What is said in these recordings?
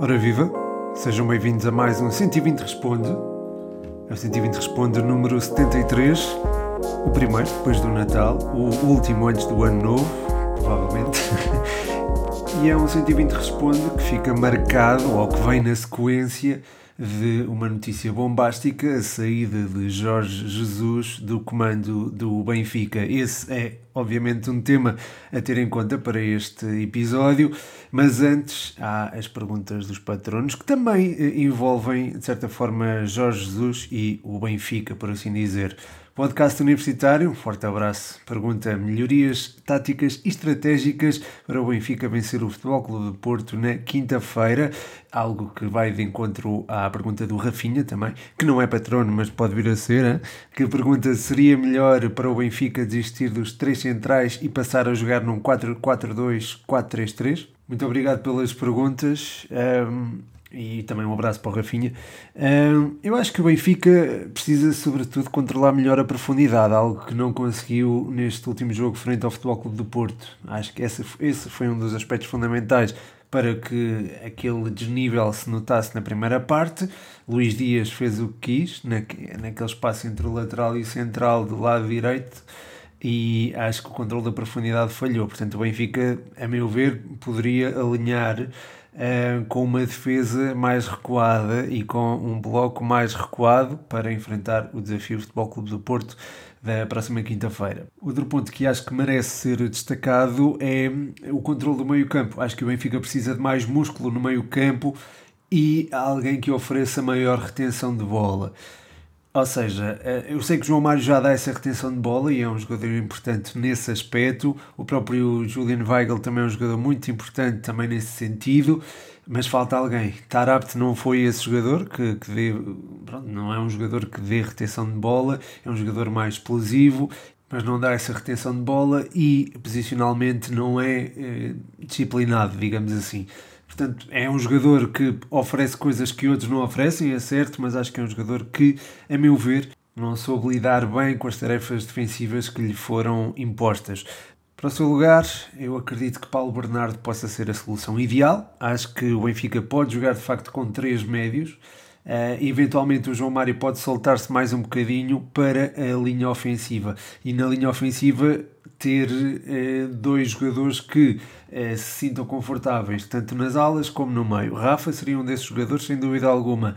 Ora viva, sejam bem-vindos a mais um 120 Responde. É o 120 Responde número 73, o primeiro depois do Natal, o último antes do Ano Novo, provavelmente. e é um 120 Responde que fica marcado, ou que vem na sequência, de uma notícia bombástica, a saída de Jorge Jesus do comando do Benfica. Esse é, obviamente, um tema a ter em conta para este episódio, mas antes há as perguntas dos patronos que também eh, envolvem, de certa forma, Jorge Jesus e o Benfica, por assim dizer. Podcast Universitário, um forte abraço. Pergunta: melhorias táticas e estratégicas para o Benfica vencer o Futebol Clube de Porto na quinta-feira? Algo que vai de encontro à pergunta do Rafinha também, que não é patrono, mas pode vir a ser. Hein? Que pergunta: seria melhor para o Benfica desistir dos três centrais e passar a jogar num 4-4-2, 4-3-3? Muito obrigado pelas perguntas. Um, e também um abraço para o Rafinha. eu acho que o Benfica precisa, sobretudo, controlar melhor a profundidade, algo que não conseguiu neste último jogo frente ao Futebol Clube do Porto. Acho que esse, esse foi um dos aspectos fundamentais para que aquele desnível se notasse na primeira parte. Luís Dias fez o que quis, naquele espaço entre o lateral e o central do lado direito e acho que o controle da profundidade falhou. Portanto, o Benfica, a meu ver, poderia alinhar uh, com uma defesa mais recuada e com um bloco mais recuado para enfrentar o desafio do Futebol Clube do Porto da próxima quinta-feira. Outro ponto que acho que merece ser destacado é o controle do meio-campo. Acho que o Benfica precisa de mais músculo no meio-campo e alguém que ofereça maior retenção de bola. Ou seja, eh, eu sei que João Mário já dá essa retenção de bola e é um jogador importante nesse aspecto. O próprio Julian Weigl também é um jogador muito importante também nesse sentido, mas falta alguém. Tarabt não foi esse jogador que, que dê, pronto, não é um jogador que dê retenção de bola, é um jogador mais explosivo, mas não dá essa retenção de bola e posicionalmente não é eh, disciplinado, digamos assim. Portanto, é um jogador que oferece coisas que outros não oferecem, é certo, mas acho que é um jogador que, a meu ver, não soube lidar bem com as tarefas defensivas que lhe foram impostas. Para o seu lugar, eu acredito que Paulo Bernardo possa ser a solução ideal. Acho que o Benfica pode jogar de facto com três médios. Uh, eventualmente o João Mário pode soltar-se mais um bocadinho para a linha ofensiva. E na linha ofensiva ter uh, dois jogadores que eh, se sintam confortáveis, tanto nas alas como no meio. Rafa seria um desses jogadores, sem dúvida alguma.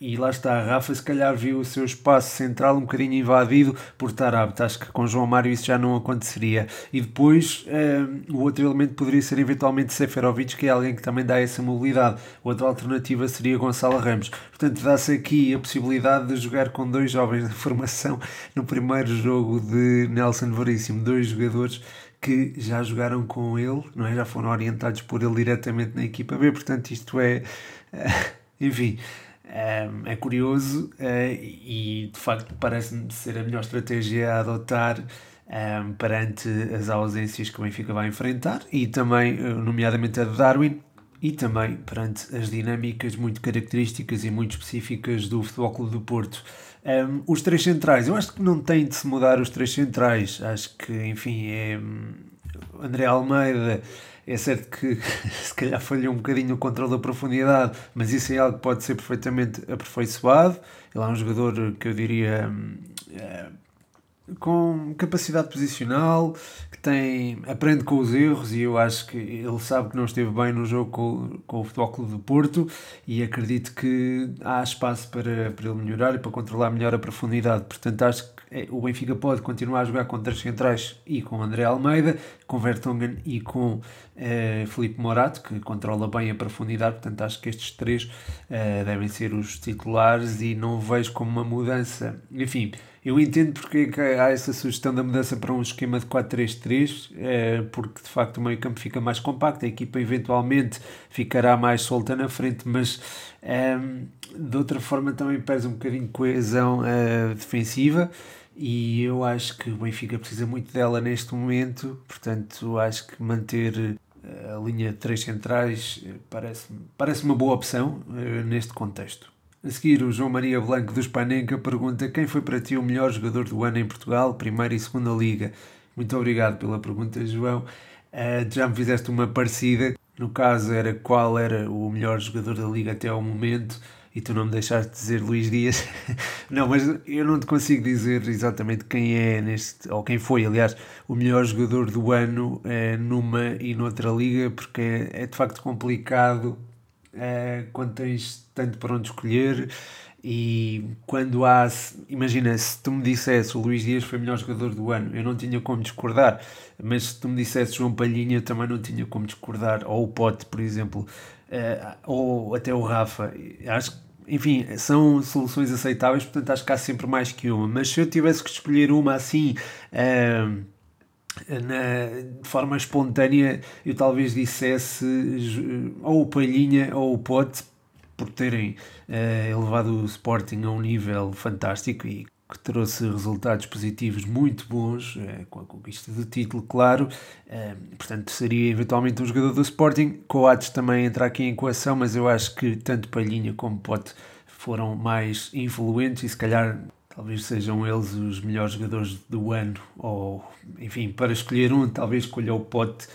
E lá está, Rafa se calhar viu o seu espaço central um bocadinho invadido por Tarabt. Acho que com João Mário isso já não aconteceria. E depois eh, o outro elemento poderia ser eventualmente Seferovic, que é alguém que também dá essa mobilidade. Outra alternativa seria Gonçalo Ramos. Portanto, dá-se aqui a possibilidade de jogar com dois jovens de formação no primeiro jogo de Nelson Veríssimo. Dois jogadores que já jogaram com ele, não é? já foram orientados por ele diretamente na equipa B, portanto isto é, enfim, é, é curioso é, e de facto parece-me ser a melhor estratégia a adotar é, perante as ausências que o Benfica vai enfrentar e também, nomeadamente a de Darwin, e também perante as dinâmicas muito características e muito específicas do Futebol Clube do Porto. Um, os três centrais, eu acho que não tem de se mudar os três centrais. Acho que, enfim, é. Hum, André Almeida, é certo que se calhar falhou um bocadinho o controle da profundidade, mas isso é algo que pode ser perfeitamente aperfeiçoado. Ele é um jogador que eu diria. Com capacidade posicional, que tem, aprende com os erros e eu acho que ele sabe que não esteve bem no jogo com, com o Futebol Clube do Porto e acredito que há espaço para, para ele melhorar e para controlar melhor a profundidade. Portanto, acho que é, o Benfica pode continuar a jogar com três centrais e com André Almeida, com Vertonghen e com uh, Felipe Morato, que controla bem a profundidade. Portanto, acho que estes três uh, devem ser os titulares e não vejo como uma mudança. Enfim, eu entendo porque é há essa sugestão da mudança para um esquema de 4-3-3, uh, porque de facto o meio campo fica mais compacto, a equipa eventualmente ficará mais solta na frente, mas um, de outra forma também perde um bocadinho de coesão defensiva e eu acho que o Benfica precisa muito dela neste momento, portanto acho que manter eh, a linha de três centrais eh, parece-me parece uma boa opção neste contexto. A seguir, o João Maria Blanco dos Panenca pergunta quem foi para ti o melhor jogador do ano em Portugal, primeira e segunda liga. Muito obrigado pela pergunta, João. Uh, já me fizeste uma parecida. No caso, era qual era o melhor jogador da liga até ao momento e tu não me deixaste dizer Luís Dias. não, mas eu não te consigo dizer exatamente quem é neste, ou quem foi, aliás, o melhor jogador do ano é, numa e noutra liga, porque é, é de facto complicado é, quando tens tanto para onde escolher. E quando há, imagina, se tu me dissesse o Luís Dias foi o melhor jogador do ano, eu não tinha como discordar, mas se tu me dissesse João Palhinha, também não tinha como discordar, ou o Pote, por exemplo, uh, ou até o Rafa. Acho que, enfim, são soluções aceitáveis, portanto acho que há sempre mais que uma. Mas se eu tivesse que escolher uma assim. Uh, na, de forma espontânea, eu talvez dissesse ou o Palhinha ou o Pote, por terem uh, elevado o Sporting a um nível fantástico e que trouxe resultados positivos muito bons, uh, com a conquista do título, claro. Uh, portanto, seria eventualmente um jogador do Sporting. Coates também entra aqui em equação, mas eu acho que tanto Palhinha como Pote foram mais influentes e se calhar talvez sejam eles os melhores jogadores do ano, ou enfim, para escolher um, talvez escolha o Pote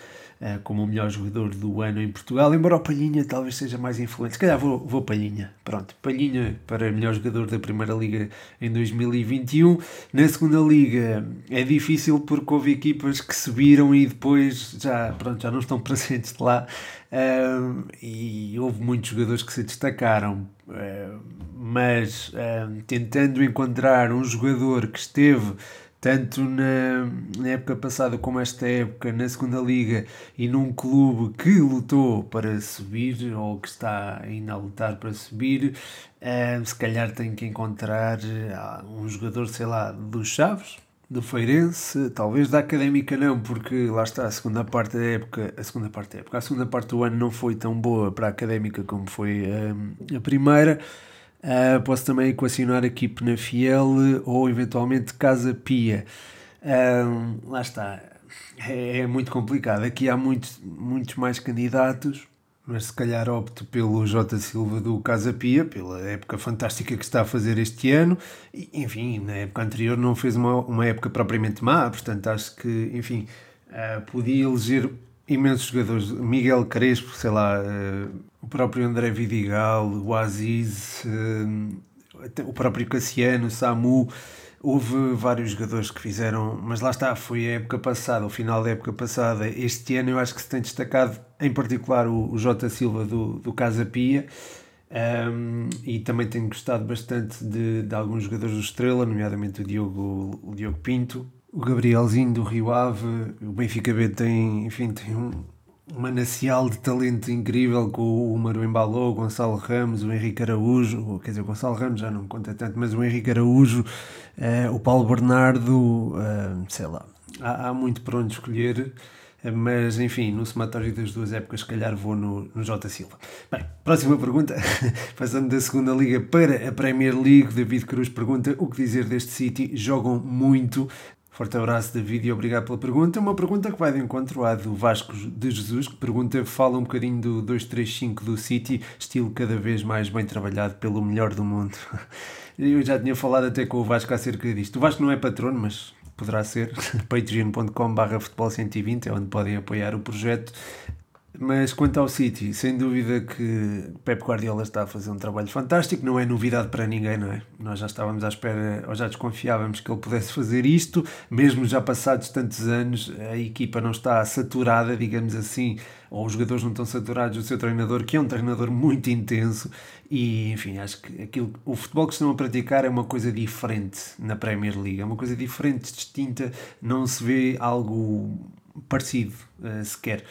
como o melhor jogador do ano em Portugal, embora o Palhinha talvez seja mais influente. Se calhar vou, vou Palhinha. Pronto, Palhinha para melhor jogador da Primeira Liga em 2021. Na Segunda Liga é difícil porque houve equipas que subiram e depois já, pronto, já não estão presentes lá. Uh, e houve muitos jogadores que se destacaram. Uh, mas tentando encontrar um jogador que esteve tanto na, na, época passada como esta época na segunda liga e num clube que lutou para subir ou que está ainda a lutar para subir uh, se calhar tem que encontrar uh, um jogador sei lá dos Chaves do Feirense, talvez da Académica não, porque lá está a segunda parte da época, a segunda parte da época, a segunda parte do ano não foi tão boa para a Académica como foi uh, a primeira. Uh, posso também equacionar aqui Penafiel ou eventualmente Casa Pia. Lá está. É, é, muito complicado. Aqui há muitos, muitos mais candidatos, mas se calhar opto pelo J. Silva do Casa Pia, pela época fantástica que está a fazer este ano. E, enfim, na época anterior não fez uma, uma época propriamente má, portanto acho que, enfim, uh, podia eleger imensos jogadores. Miguel Crespo, sei lá, uh, o próprio André Vidigal, o Aziz, uh, o próprio Cassiano, Samu. Houve vários jogadores que fizeram, mas lá está, foi a época passada, o final da época passada. Este ano eu acho que se tem destacado, em particular, o, o Jota Silva do, do Casa Pia. Um, e também tenho gostado bastante de, de alguns jogadores do Estrela, nomeadamente o Diogo, o Diogo Pinto, o Gabrielzinho do Rio Ave, o Benfica B tem, enfim, tem um manancial de talento incrível com o Maru Embalou, o Gonçalo Ramos, o Henrique Araújo, quer dizer, o Gonçalo Ramos já não me conta tanto, mas o Henrique Araújo, uh, o Paulo Bernardo, uh, sei lá, há, há muito para onde escolher. Mas enfim, no somatório das duas épocas, se calhar vou no, no J. Silva. Bem, próxima pergunta. Passando da segunda Liga para a Premier League, David Cruz pergunta o que dizer deste City. Jogam muito, Forte abraço, David, e obrigado pela pergunta. Uma pergunta que vai de encontro à do Vasco de Jesus, que pergunta, fala um bocadinho do 235 do City, estilo cada vez mais bem trabalhado pelo melhor do mundo. Eu já tinha falado até com o Vasco acerca disto. O Vasco não é patrono, mas poderá ser. patreon.com barra futebol 120 é onde podem apoiar o projeto. Mas quanto ao City, sem dúvida que Pep Guardiola está a fazer um trabalho fantástico, não é novidade para ninguém, não é? Nós já estávamos à espera, ou já desconfiávamos que ele pudesse fazer isto, mesmo já passados tantos anos, a equipa não está saturada, digamos assim, ou os jogadores não estão saturados do seu treinador, que é um treinador muito intenso, e enfim, acho que aquilo, o futebol que estão a praticar é uma coisa diferente na Premier League, é uma coisa diferente, distinta, não se vê algo parecido uh, sequer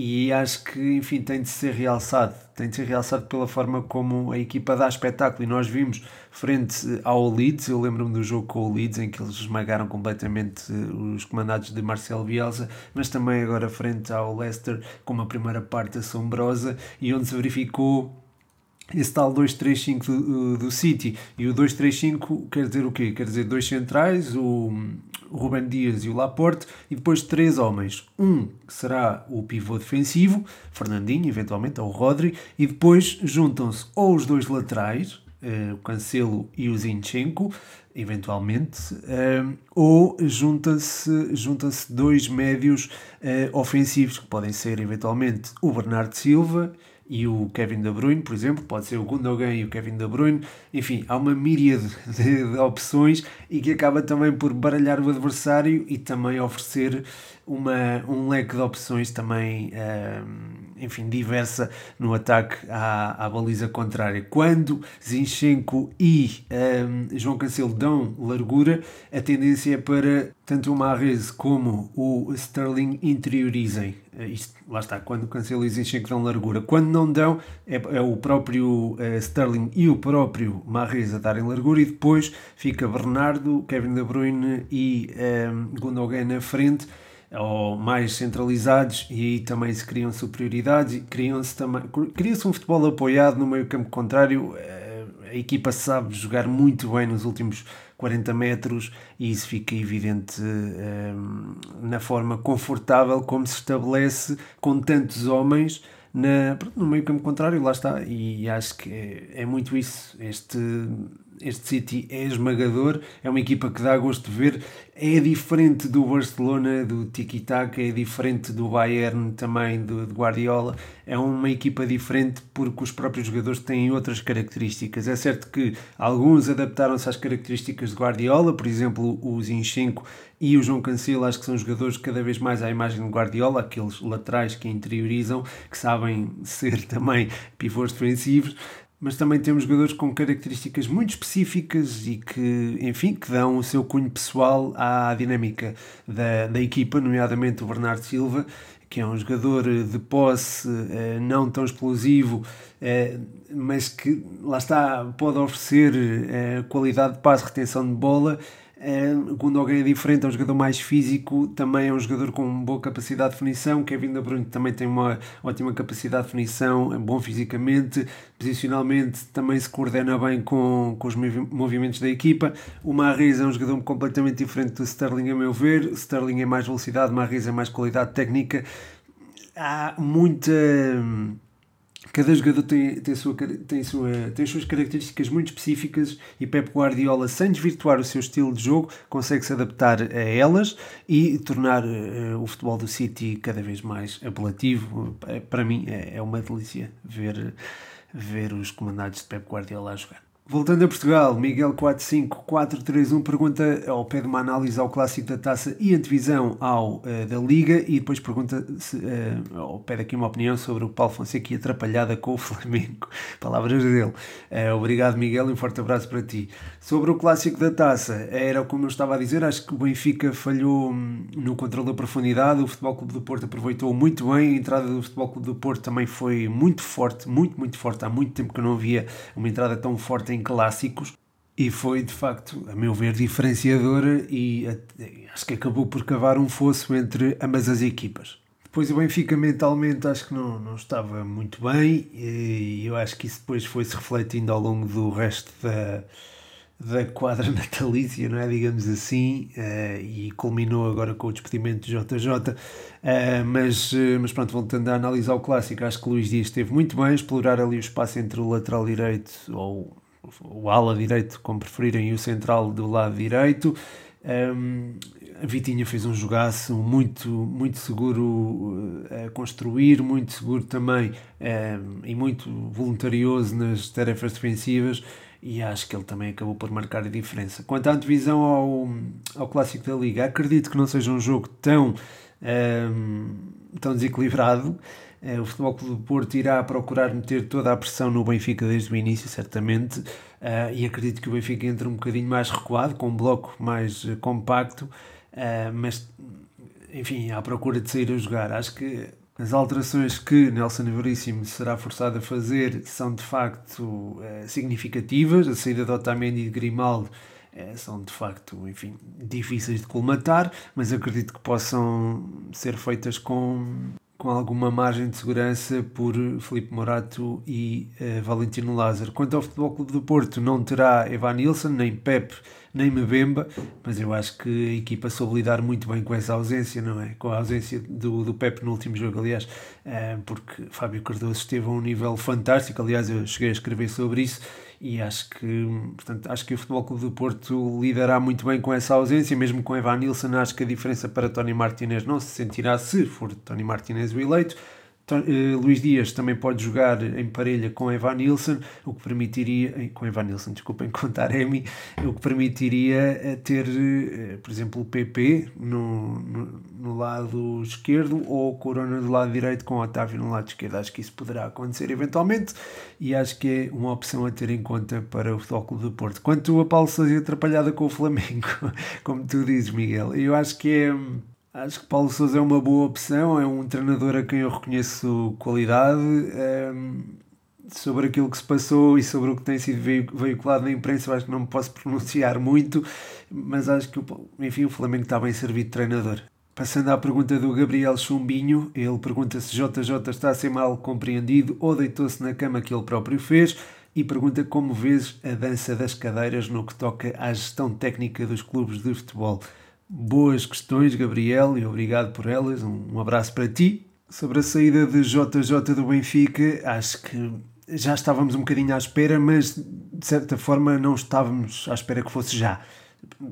e acho que, enfim, tem de ser realçado. Tem de ser realçado pela forma como a equipa dá espetáculo. E nós vimos, frente ao Leeds, eu lembro-me do jogo com o Leeds, em que eles esmagaram completamente os comandados de Marcelo Bielsa, mas também agora frente ao Leicester, com uma primeira parte assombrosa, e onde se verificou esse tal 2-3-5 do, do City. E o 2-3-5 quer dizer o quê? Quer dizer dois centrais, o, o Ruben Dias e o Laporte, e depois três homens. Um que será o pivô defensivo, Fernandinho, eventualmente, ou o Rodri, e depois juntam-se ou os dois laterais, uh, o Cancelo e o Zinchenko, eventualmente, uh, ou junta-se junta dois médios uh, ofensivos, que podem ser eventualmente o Bernardo Silva e o Kevin De Bruyne, por exemplo, pode ser o Gundogan e o Kevin De Bruyne, enfim, há uma míriade de, de opções e que acaba também por baralhar o adversário e também oferecer uma, um leque de opções também, enfim, diversa no ataque à, à baliza contrária. Quando Zinchenko e um, João Cancelo dão largura, a tendência é para tanto o Mahrez como o Sterling interiorizem. Eh, isto, lá está, quando Cancelo e Zinchenko dão largura. Quando não dão, é, é o próprio uh, Sterling e o próprio Mahrez a darem largura e depois fica Bernardo, Kevin De Bruyne e um, Gundogan na frente ou mais centralizados e aí também se criam superioridades criam-se também cria-se um futebol apoiado no meio campo contrário eh, a equipa sabe jogar muito bem nos últimos 40 metros e isso fica evidente eh, na forma confortável como se estabelece com tantos homens na, no meio campo contrário, lá está, e acho que é, é muito isso. Este, este City é esmagador, é uma equipa que dá gosto de ver, é diferente do Barcelona, do Tiki-Taka, é diferente do Bayern também, do, do, Guardiola, é uma equipa diferente porque os próprios jogadores têm outras características. É certo que alguns adaptaram-se às características de Guardiola, por exemplo, o Zinchenko e o João Cancelo, acho que são jogadores cada vez mais à imagem de Guardiola, aqueles laterais que interiorizam, que sabem ser também pivôs defensivos, mas também temos jogadores com características muito específicas e que, enfim, que dão o seu cunho pessoal à dinâmica da, da equipa, nomeadamente o Bernardo Silva, que é um jogador de posse eh, não tão explosivo, eh, mas que, lá está, pode oferecer eh, qualidade de passe, retenção de bola quando alguém é diferente, é um jogador mais físico, também é um jogador com boa capacidade de definição. Kevin De Bruyne também tem uma ótima capacidade de definição, é bom fisicamente, posicionalmente também se coordena bem com, com os movimentos da equipa. O Mahrez é um jogador completamente diferente do Sterling, a meu ver. Sterling é mais velocidade, Mahrez é mais qualidade técnica. Há muita Cada jogador tem, tem, sua, tem, sua, tem as suas características muito específicas e Pep Guardiola, sem desvirtuar o seu estilo de jogo, consegue se adaptar a elas e tornar uh, o futebol do City cada vez mais apelativo. Para mim é, é uma delícia ver, ver os comandados de Pep Guardiola a jogar. Voltando a Portugal, Miguel 45431 pergunta ao pé de uma análise ao clássico da taça e antevisão ao uh, da Liga e depois pergunta se, uh, ao pé daqui uma opinião sobre o Paulo Fonseca e atrapalhada com o Flamengo. Palavras dele. Uh, obrigado, Miguel, e um forte abraço para ti. Sobre o clássico da taça, era como eu estava a dizer, acho que o Benfica falhou hum, no controle da profundidade, o Futebol Clube do Porto aproveitou muito bem, a entrada do Futebol Clube do Porto também foi muito forte, muito, muito forte. Há muito tempo que eu não havia uma entrada tão forte em clássicos e foi de facto, a meu ver, diferenciadora e acho que acabou por cavar um fosso entre ambas as equipas. Depois o Benfica mentalmente acho que não, não estava muito bem e eu acho que isso depois foi-se refletindo ao longo do resto da, da quadra natalícia, não é? Digamos assim, uh, e culminou agora com o despedimento de JJ. Uh, eh, mas, uh, mas pronto, voltando a analisar o clássico, acho que Luís Dias esteve muito bem, explorar ali o espaço entre o lateral direito ou o ala direito, como preferirem, e o central do lado direito. Um, a Vitinha fez um jogaço muito, muito seguro eh, a construir, muito seguro também um, e muito voluntarioso nas tarefas defensivas e acho que ele também acabou por marcar a diferença. Quanto à divisão ao, ao Clássico da Liga, acredito que não seja um jogo tão, um, tão desequilibrado. Eh, o Futebol Clube do Porto irá procurar meter toda a pressão no Benfica desde o início, certamente, uh, e acredito que o Benfica entre um bocadinho mais recuado, com um bloco mais uh, compacto, uh, mas, enfim, à procura de sair a jogar. Acho que as alterações que Nelson Veríssimo será forçado a fazer são de facto significativas. A saída de Otamendi e de Grimaldo são de facto, enfim, difíceis de colmatar, mas acredito que possam ser feitas com com alguma margem de segurança por Felipe Morato e uh, Valentino Lázaro. Quanto ao Futebol Clube do Porto, não terá Evan Nilsson, nem Pep, nem Mbemba, mas eu acho que a equipa soube lidar muito bem com essa ausência, não é? Com a ausência do, do Pep no último jogo, aliás, uh, porque Fábio Cardoso esteve a um nível fantástico, aliás, eu cheguei a escrever sobre isso, e acho que, portanto, acho que o Futebol Clube do Porto lidará muito bem com essa ausência, mesmo com Evan Nilsson, acho que a diferença para Tony Martinez não se sentirá se for Tony Martinez o eleito. Uh, Luís Dias também pode jogar em parelha com Evan Nilsson, o que permitiria, com Evan Nilsson, desculpem, com Taremi, o que permitiria eh, ter, uh, por exemplo, o PP no, no, no, lado esquerdo ou o Corona do lado direito com Otávio no lado esquerdo. Acho que isso poderá acontecer eventualmente e acho que é uma opção a ter em conta para o Futebol Clube do Porto. Quanto a Paulo Sousa atrapalhada com o Flamengo, como tu dizes, Miguel, eu acho que é Acho que Paulo Sousa é uma boa opção, é um treinador a quem eu reconheço qualidade. Um, ehm, sobre aquilo que se passou e sobre o que tem sido veiculado na imprensa, acho que não me posso pronunciar muito, mas acho que enfim, o Flamengo está bem servido de treinador. Passando à pergunta do Gabriel Chumbinho, ele pergunta se JJ está a ser mal compreendido ou deitou-se na cama que ele próprio fez e pergunta como vês a dança das cadeiras no que toca à gestão técnica dos clubes de futebol. Boas questões, Gabriel, e obrigado por elas. Um, abraço para ti. Sobre a saída de JJ do Benfica, acho que já estávamos um bocadinho à espera, mas de certa forma não estávamos à espera que fosse já.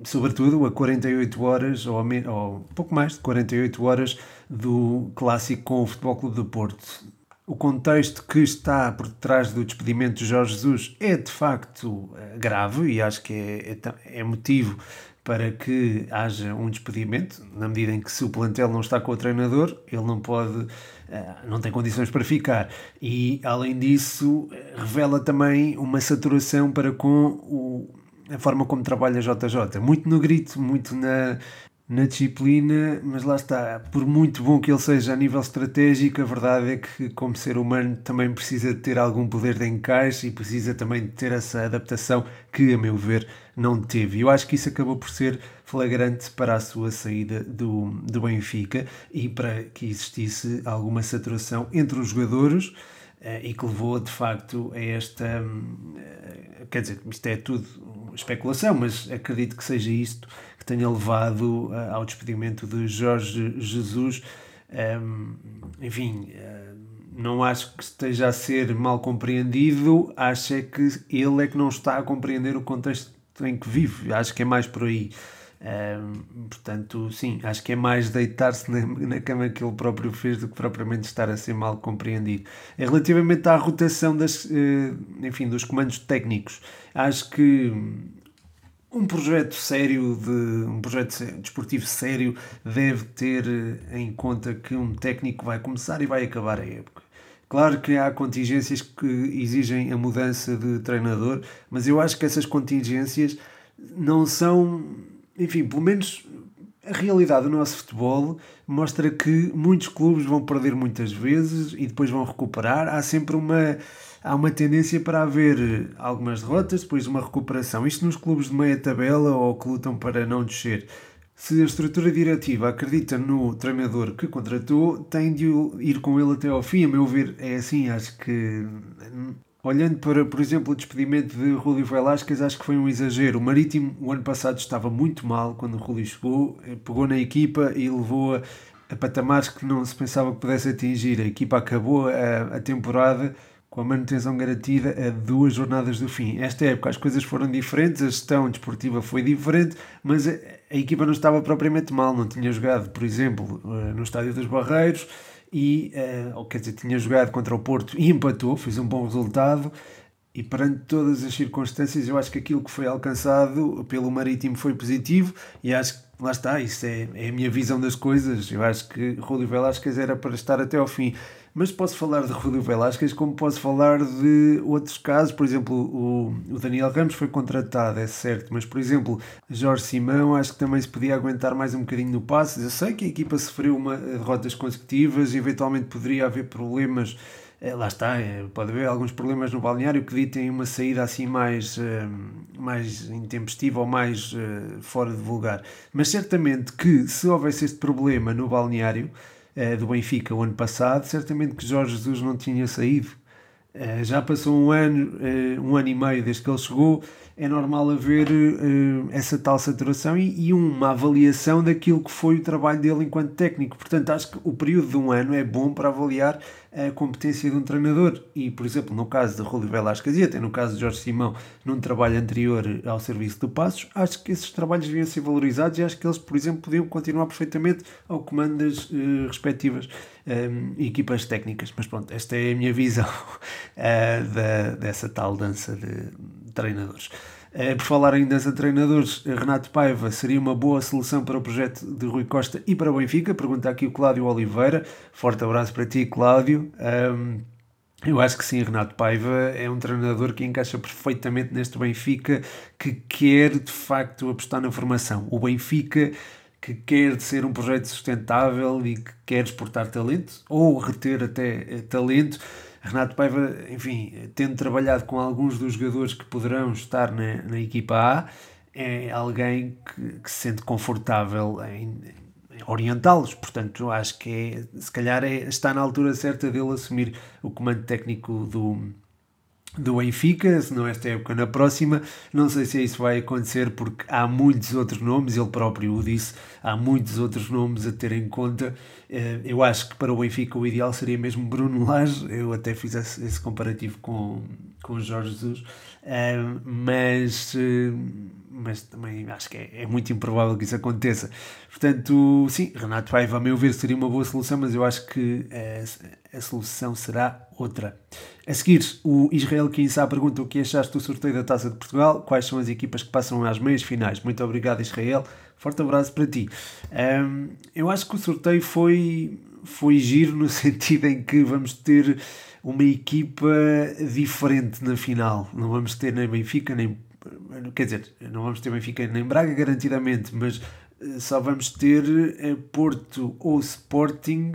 Sobretudo a 48 horas, ou, ou pouco mais de 48 horas, do clássico com o Futebol Clube do Porto. O contexto que está por detrás do despedimento de Jorge Jesus é de facto eh, grave e acho que é, é, é motivo para que haja um despedimento, na medida em que se o plantel não está com o treinador, ele não pode, eh, não tem condições para ficar. E, além disso, revela também uma saturação para com o, a forma como trabalha JJ. Muito no grito, muito na, na disciplina, mas lá está, por muito bom que ele seja a nível estratégico, a verdade é que, como ser humano, também precisa de ter algum poder de encaixe e precisa também de ter essa adaptação que, a meu ver, não teve. Eu acho que isso acabou por ser flagrante para a sua saída do, do Benfica e para que existisse alguma saturação entre os jogadores e que levou de facto a esta. Hum, eh, quer dizer, isto é tudo especulação, mas acredito que seja isto que tenha levado eh, ao despedimento de Jorge Jesus. Hum, enfim, não acho que esteja a ser mal compreendido, acho é que ele é que não está a compreender o contexto em que vive, acho que é mais por aí. Portanto, sim, acho que é mais deitar-se na, na, cama que ele próprio fez do que propriamente estar a ser mal compreendido. Relativamente à rotação das, uh, enfim, dos comandos técnicos, acho que um projeto sério de um projeto desportivo sério deve ter eh, em conta que um técnico vai começar e vai acabar a época. Claro que há contingências que exigem a mudança de treinador, mas eu acho que essas contingências não são enfim, pelo menos a realidade do nosso futebol mostra que muitos clubes vão perder muitas vezes e depois vão recuperar. Há sempre uma, há uma tendência para haver algumas derrotas, depois uma recuperação. Isto nos clubes de meia tabela ou que lutam para não descer. Se a estrutura diretiva acredita no treinador que contratou, tem de ir com ele até ao fim. A meu ver, é assim. Acho que Olhando para, por exemplo, o despedimento de Rúlio Velasquez, acho que foi um exagero. O Marítimo, o ano passado, estava muito mal quando o Rúlio chegou, eh, pegou na equipa e levou-a a patamares que não se pensava que pudesse atingir. A equipa acabou a, a temporada com a manutenção garantida a duas jornadas do fim. Esta época as coisas foram diferentes, a gestão desportiva foi diferente, mas a, a equipa não estava propriamente mal, não tinha jogado, por exemplo, eh, no Estádio dos Barreiros e, uh, quer dizer, tinha jogado contra o Porto e empatou, fez um bom resultado. E perante todas as circunstâncias eu acho que aquilo que foi alcançado pelo Marítimo foi positivo. E acho que lá está, isso é, é a minha visão das coisas, eu acho que Rúlio Velasquez era para estar até ao fim mas posso falar de Rúlio Velasquez como posso falar de outros casos, por exemplo, o, o Daniel Ramos foi contratado, é certo, mas por exemplo, Jorge Simão acho que também se podia aguentar mais um bocadinho no passe. Eu sei que a equipa sofreu uma, derrotas consecutivas eventualmente poderia haver problemas. É, lá está, é, pode haver alguns problemas no balneário que ditem uma saída assim mais, é, mais intempestiva ou mais fora de vulgar. Mas certamente que se houvesse este problema no balneário, uh, do Benfica o ano passado, certamente que Jorge Jesus não tinha saído. Uh, já passou um ano, uh, um ano e meio desde que ele chegou, é normal haver essa tal saturação e, uma avaliação daquilo que foi o trabalho dele enquanto técnico. Portanto, acho que o período de um ano é bom para avaliar a competência de um treinador. E, por exemplo, no caso de Rúlio Velasquez e até no caso de Jorge Simão, num trabalho anterior ao serviço do Passos, acho que esses trabalhos deviam ser valorizados e acho que eles, por exemplo, podiam continuar perfeitamente ao comando das uh, respectivas um, equipas técnicas. Mas pronto, esta é a minha visão uh, da, dessa tal dança de treinadores. Uh, por falar em dança de treinadores, Renato Paiva seria uma boa solução para o projeto de Rui Costa e para o Benfica? Pergunta aqui o Cláudio Oliveira. Forte abraço para ti, Cláudio. Um, eu acho que sim, Renato Paiva é um treinador que encaixa perfeitamente neste Benfica que quer de facto apostar na formação. O Benfica que quer ser um projeto sustentável e que quer exportar talento ou reter até eh, talento Renato Paiva, enfim, tendo trabalhado com alguns dos jogadores que poderão estar na, na equipa A, é alguém que, que se sente confortável em, em orientá-los. Portanto, acho que é, se calhar é, está na altura certa dele assumir o comando técnico do, do Benfica, se não esta época, na próxima. Não sei se isso vai acontecer porque há muitos outros nomes, ele próprio o disse, há muitos outros nomes a ter em conta. Eh, eu acho que para o Benfica o ideal seria mesmo Bruno Lage, eu até fiz esse comparativo com, com Jorge Jesus, eh, mas, eh, mas também acho que é, é muito improvável que isso aconteça. Portanto, sim, Renato Paiva, a meu ver, seria uma boa solução, mas eu acho que a, a solução será outra. A seguir, o Israel Kinsá pergunta o que achaste do sorteio da Taça de Portugal, quais são as equipas que passam às meias finais. Muito obrigado, Israel. Forte abraço para ti. Um, eu acho que o sorteio foi, foi giro no sentido em que vamos ter uma equipa diferente na final. Não vamos ter nem Benfica, nem. Quer dizer, não vamos ter Benfica nem Braga, garantidamente, mas eh, só vamos ter eh, Porto ou Sporting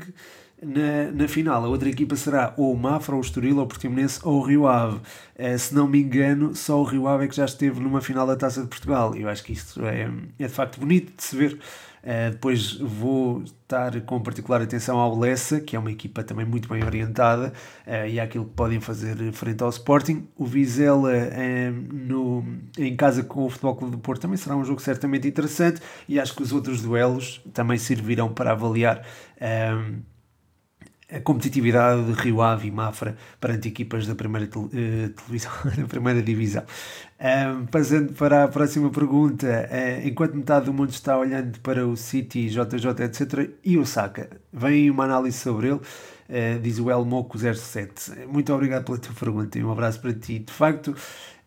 na, na final. A outra equipa será ou o Mafra, ou o Estoril, ou o Portimonense, ou o Rio Ave. Uh, se não me engano, só o Rio Ave é que já esteve numa final da Taça de Portugal. Eu acho que isso é, é de facto bonito de se ver. Uh, depois vou estar com particular atenção ao Lessa, que é uma equipa também muito bem orientada uh, e àquilo que podem fazer frente ao Sporting. O Vizela no, em casa com o Futebol Clube do Porto também será um jogo certamente interessante e acho que os outros duelos também servirão para avaliar a competitividade de Rio Ave e Mafra perante equipas da primeira, uh, televisão, da primeira divisão. Um, passando para a próxima pergunta, uh, enquanto metade do mundo está olhando para o City, JJ, etc., e o Saka, vem uma análise sobre ele, uh, diz o Elmoco07. Muito obrigado pela tua pergunta e um abraço para ti. De facto,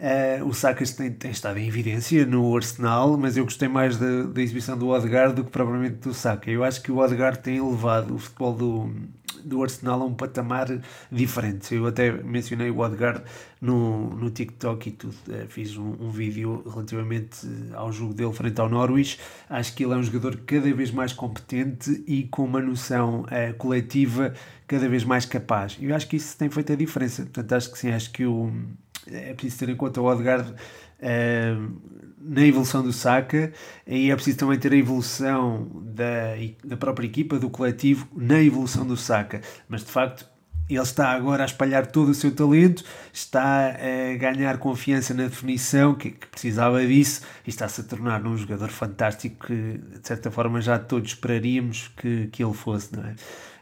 Uh, o Saka tem, tem, estado em evidência no Arsenal, mas eu gostei mais da, da exibição do Odegaard do que propriamente do Saka. Eu acho que o Odegaard tem elevado o futebol do, do Arsenal a um patamar diferente. Eu até mencionei o Odegaard no, no TikTok e tudo. Uh, fiz um, um, vídeo relativamente ao jogo dele frente ao Norwich. Acho que ele é um jogador cada vez mais competente e com uma noção uh, coletiva cada vez mais capaz. Eu acho que isso tem feito a diferença. Portanto, acho que sim, acho que o, é preciso ter em conta o Odegaard uh, na evolução do Saka e é preciso também ter a evolução da, da própria equipa, do coletivo, na evolução do Saka. Mas de facto, ele está agora a espalhar todo o seu talento, está a ganhar confiança na definição, que, que precisava disso, e está-se a tornar um jogador fantástico que, de certa forma, já todos esperaríamos que, que ele fosse, não é?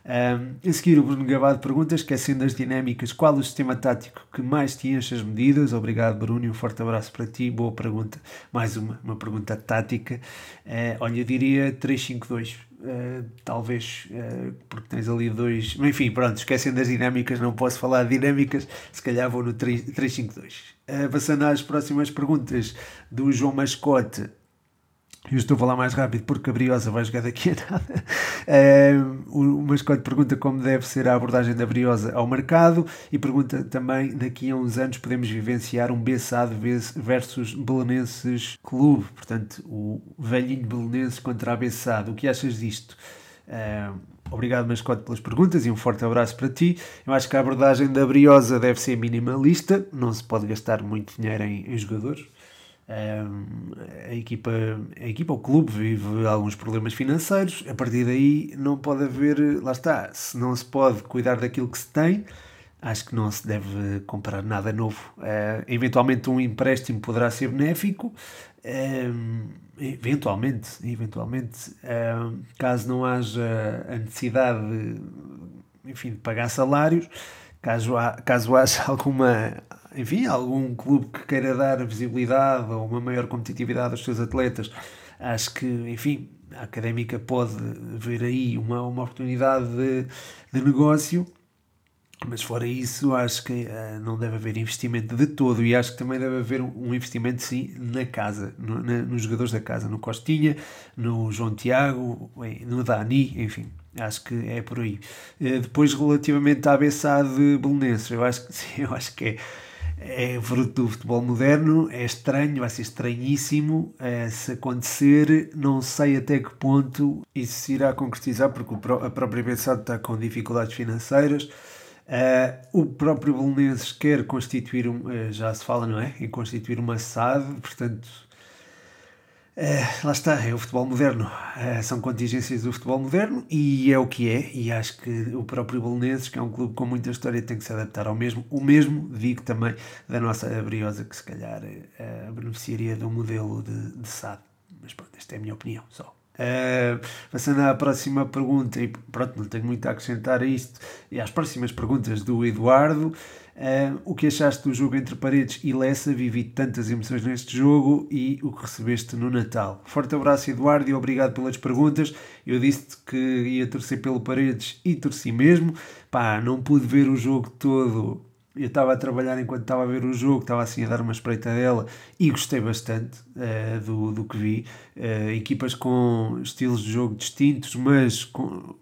Um, a seguir, o Bruno Gabado pergunta, esquecendo as dinâmicas, qual o sistema tático que mais te enche as medidas? Obrigado, Bruno, e um forte abraço para ti. Boa pergunta. Mais uma, uma pergunta tática. Uh, olha, eu diria 3-5-2. Uh, ah, talvez uh, porque tens ali dois. Enfim, pronto, esquecendo as dinâmicas, não posso falar de dinâmicas, se calhar vou no 3-5-2. Uh, passando às próximas perguntas do João Mascote. Eu estou a falar mais rápido porque a Briosa vai jogar daqui a nada. Uh, o mascote pergunta como deve ser a abordagem da Briosa ao mercado e pergunta também daqui a uns anos podemos vivenciar um Bessado versus Belenenses Clube, portanto o velhinho Belenenses contra a Bessado. O que achas disto? Uh, obrigado, mascote, pelas perguntas e um forte abraço para ti. Eu acho que a abordagem da Briosa deve ser minimalista, não se pode gastar muito dinheiro em, em jogadores a equipa, a equipa, o clube vive alguns problemas financeiros, a partir daí não pode haver, lá está, se não se pode cuidar daquilo que se tem, acho que não se deve comprar nada novo. Uh, eventualmente um empréstimo poderá ser benéfico, uh, eventualmente, eventualmente, uh, caso não haja a necessidade de, enfim, de pagar salários, caso, há, caso haja alguma, enfim, algum clube que queira dar visibilidade ou uma maior competitividade aos seus atletas, acho que, enfim, a académica pode ver aí uma, uma oportunidade de, de negócio mas fora isso, acho que uh, não deve haver investimento de todo e acho que também deve haver um, investimento sim na casa, no, na, nos jogadores da casa, no Costinha, no João Tiago, no Dani, enfim, acho que é por aí. Uh, depois, relativamente à BSA de Belenenses, eu acho que sim, eu acho que é é fruto do futebol moderno, é estranho, vai ser estranhíssimo é, se acontecer. Não sei até que ponto isso se irá concretizar, porque a própria BSA está com dificuldades financeiras. Uh, o próprio Belenenses quer constituir, um, uh, já se fala, não é? Em constituir uma SAD, portanto, uh, lá está, é o futebol moderno. são contingências do futebol moderno e é o que é. E acho que o próprio Belenenses, que é um clube com muita história, tem que se adaptar ao mesmo. O mesmo, digo também, da nossa Briosa, que se calhar beneficiaria de um modelo de, de SAD. Mas pronto, esta é a minha opinião só. Uh, passando à próxima pergunta, e pronto, não tenho muito a acrescentar a isto, e às próximas perguntas do Eduardo. Uh, o que achaste do jogo entre Paredes e Lessa? Vivi tantas emoções neste jogo e o que recebeste no Natal. Forte abraço, Eduardo, e obrigado pelas perguntas. Eu disse que ia torcer pelo Paredes e torci mesmo. Pá, não pude ver o jogo todo eu estava a trabalhar enquanto estava a ver o jogo, estava assim a dar uma espreita dela e gostei bastante uh, do, do que vi. Uh, equipas com estilos de jogo distintos, mas com,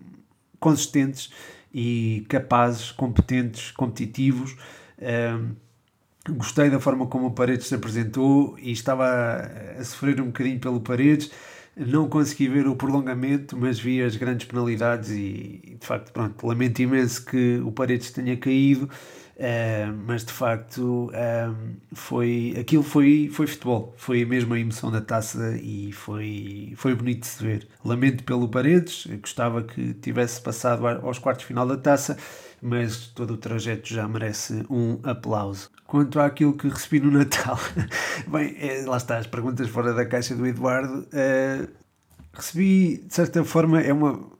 consistentes e capazes, competentes, competitivos. Uh, gostei da forma como o Paredes se apresentou e estava a, a sofrer um bocadinho pelo Paredes. Não consegui ver o prolongamento, mas vi as grandes penalidades e, de facto, pronto, lamento imenso que o Paredes tenha caído. Uh, mas de facto um, foi aquilo foi, foi futebol, foi mesmo a emoção da taça e foi, foi bonito de se ver. Lamento pelo Paredes, gostava que tivesse passado aos quartos final da taça, mas todo o trajeto já merece um aplauso. Quanto àquilo que recebi no Natal, bem, é, lá está, as perguntas fora da caixa do Eduardo. Uh, recebi, de certa forma, é uma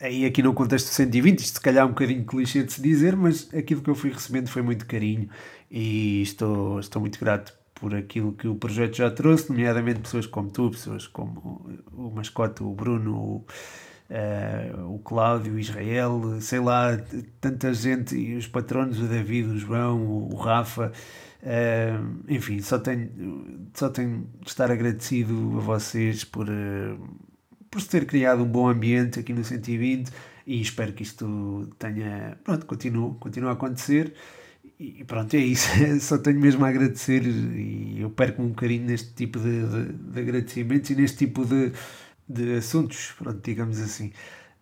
aí aqui no contexto 120, isto se calhar é um bocadinho clichê de se dizer, mas aquilo que eu fui recebendo foi muito carinho e estou, estou muito grato por aquilo que o projeto já trouxe, nomeadamente pessoas como tu, pessoas como o mascote, o Bruno, o, uh, o Cláudio, o Israel, sei lá, tanta gente, e os patronos, o David, o João, o, Rafa, uh, enfim, só tenho, só tenho de estar agradecido a vocês por, uh, por se ter criado um bom ambiente aqui no 120 e espero que isto tenha, pronto, continue, continue a acontecer. E pronto, é isso, só tenho mesmo a agradecer e eu perco um bocadinho neste tipo de, de, de agradecimentos e neste tipo de, de assuntos, pronto, digamos assim.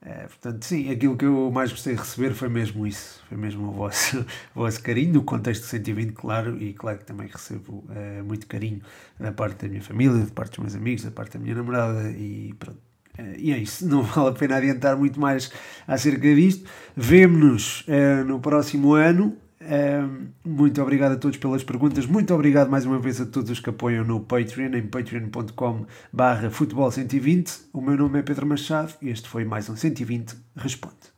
É, portanto, sim, aquilo que eu mais gostei de receber foi mesmo isso, foi mesmo o vosso, o vosso carinho, no contexto 120, claro, e claro que também recebo é, muito carinho da parte da minha família, da parte dos meus amigos, da parte da minha namorada, e pronto, Uh, e é isso, não vale a pena adiantar muito mais acerca disto. Vemo-nos no próximo ano. Muito obrigado a todos pelas perguntas. Muito obrigado mais uma vez a todos os que apoiam no Patreon, em patreon.com/futebol120. O meu nome é Pedro Machado e este foi mais um 120 Responde.